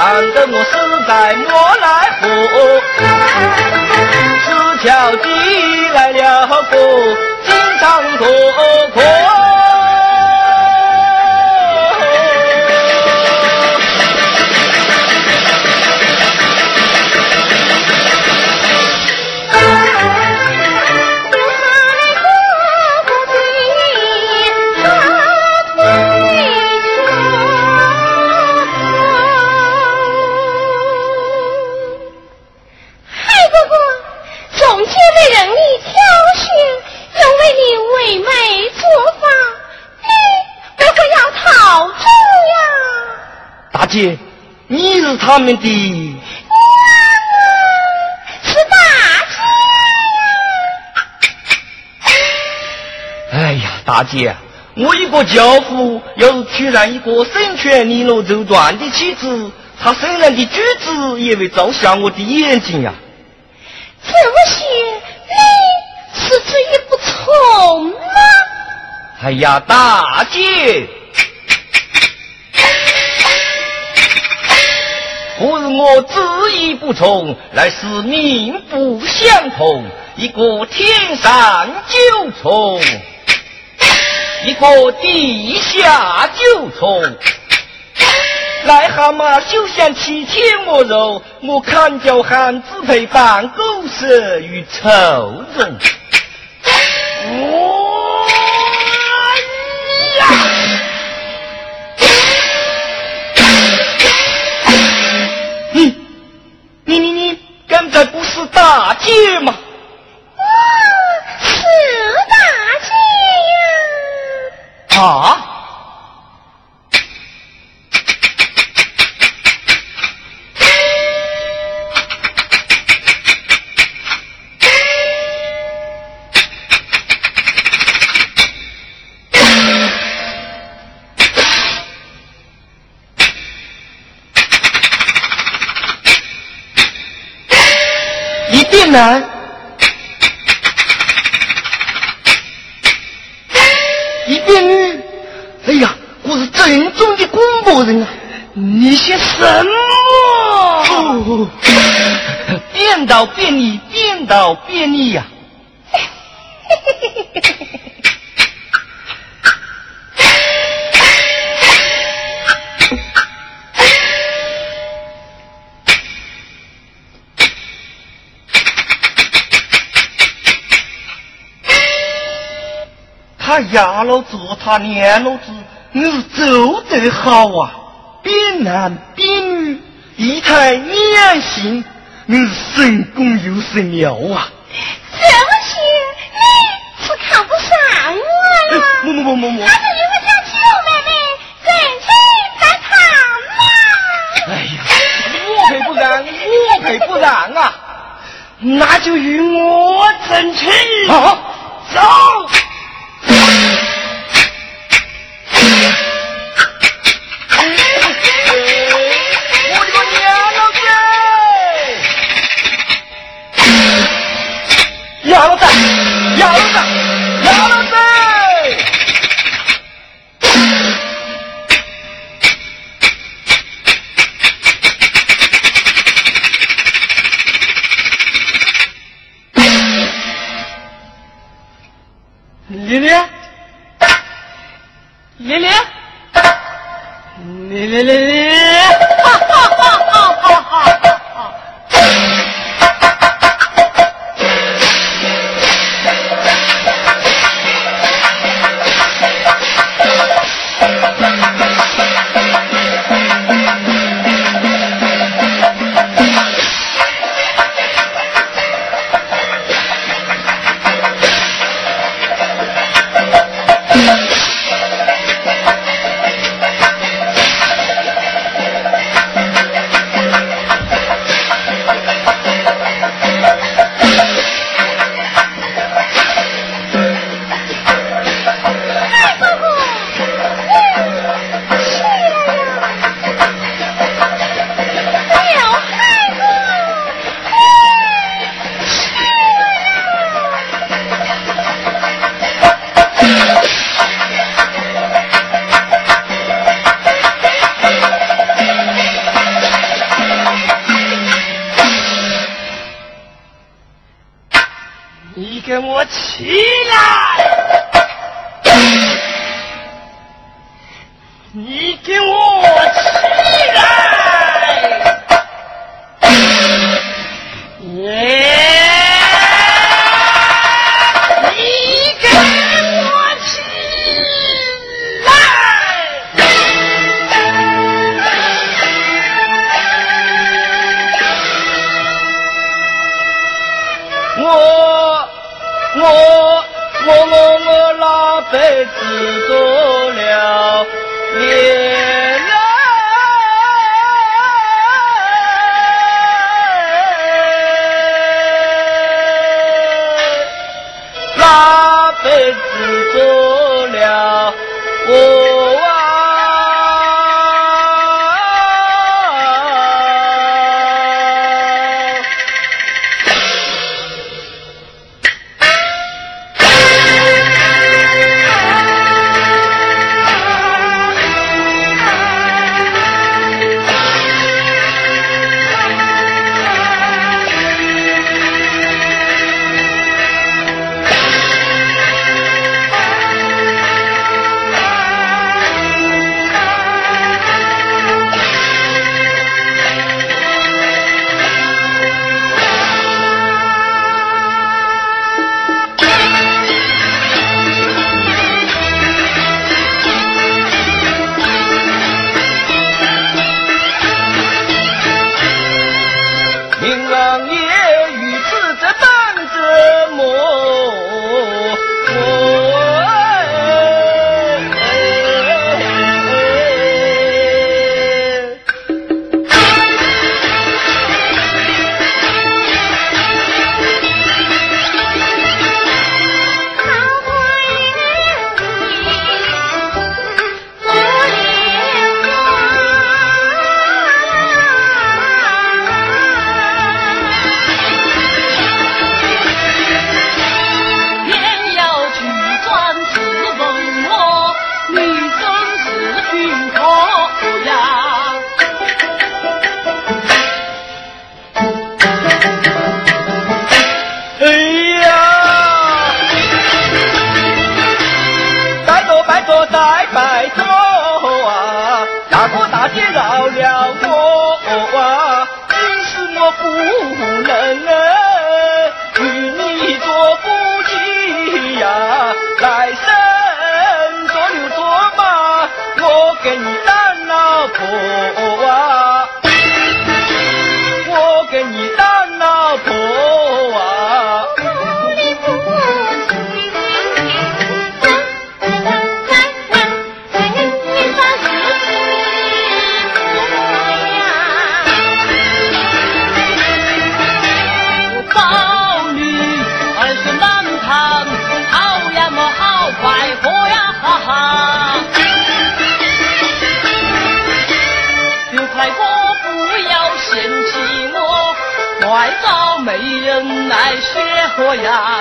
看得我实在莫奈何。石桥记来了个金长哥哥。姐，你是他们的娘啊，是大姐呀！哎呀，大姐，我一个教父，要是娶上一个身权利落绸缎的妻子，她生人的举止也会照瞎我的眼睛呀。这么些，你是这也不从吗？哎呀，大姐。不是我执意不从，乃是命不相同。一个天上九重，一个地下九重。癞蛤蟆休想欺天我肉，我看叫汉子陪伴狗蛇与臭虫。大姐吗？啊，是大姐呀！啊！男，一变绿，哎呀，我是正宗的广播人啊！你些什么？变道变你，变道变你呀！他压老子，他娘老子，你是走得好啊！变男变女，一台两性，你是神功又神妙啊！这么些，你是看不上我呀？么么么么么！你给我起来！oh, oh. oh. 找媒人来卸货呀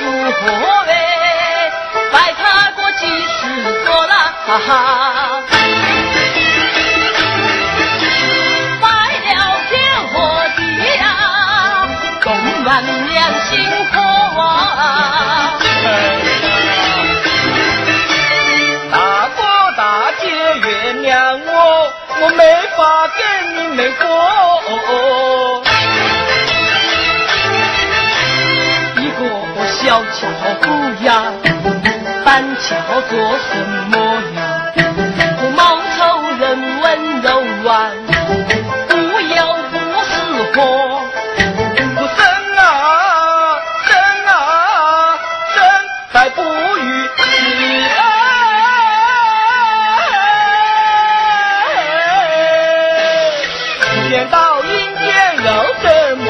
如何嘞拜他过几十座啦哈哈拜了天和地呀公安良心大哥大姐原谅我。我没法跟你们过巧不呀板桥做什么呀不冒充人温柔啊不要不是活不生啊生啊生在不语死啊见到阴天又怎么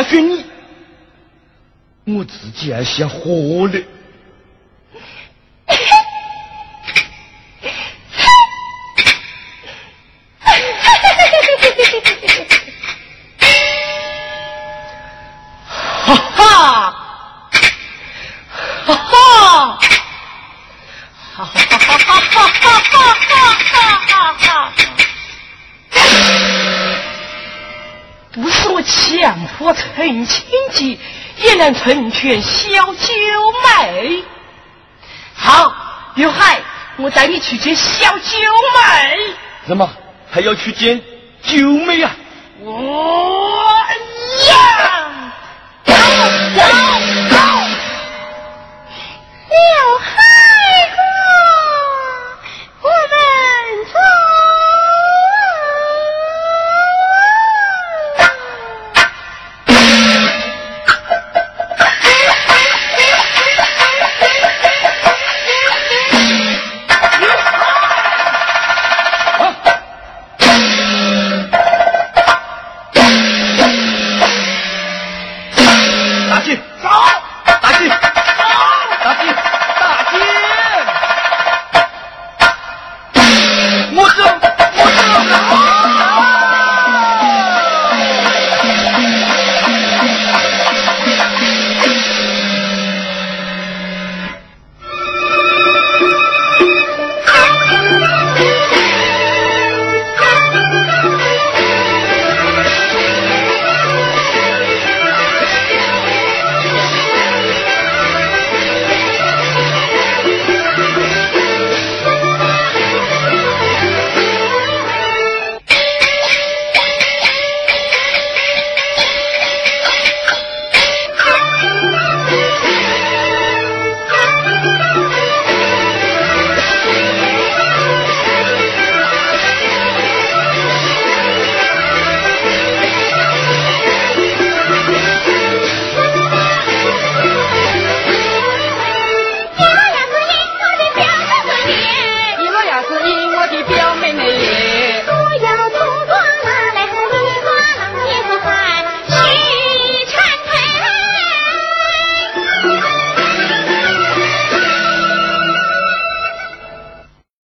我难道选你？我自己还想活呢。我成亲计也能成全小九妹。好，刘海，我带你去见小九妹。怎么还要去见九妹啊？我去走。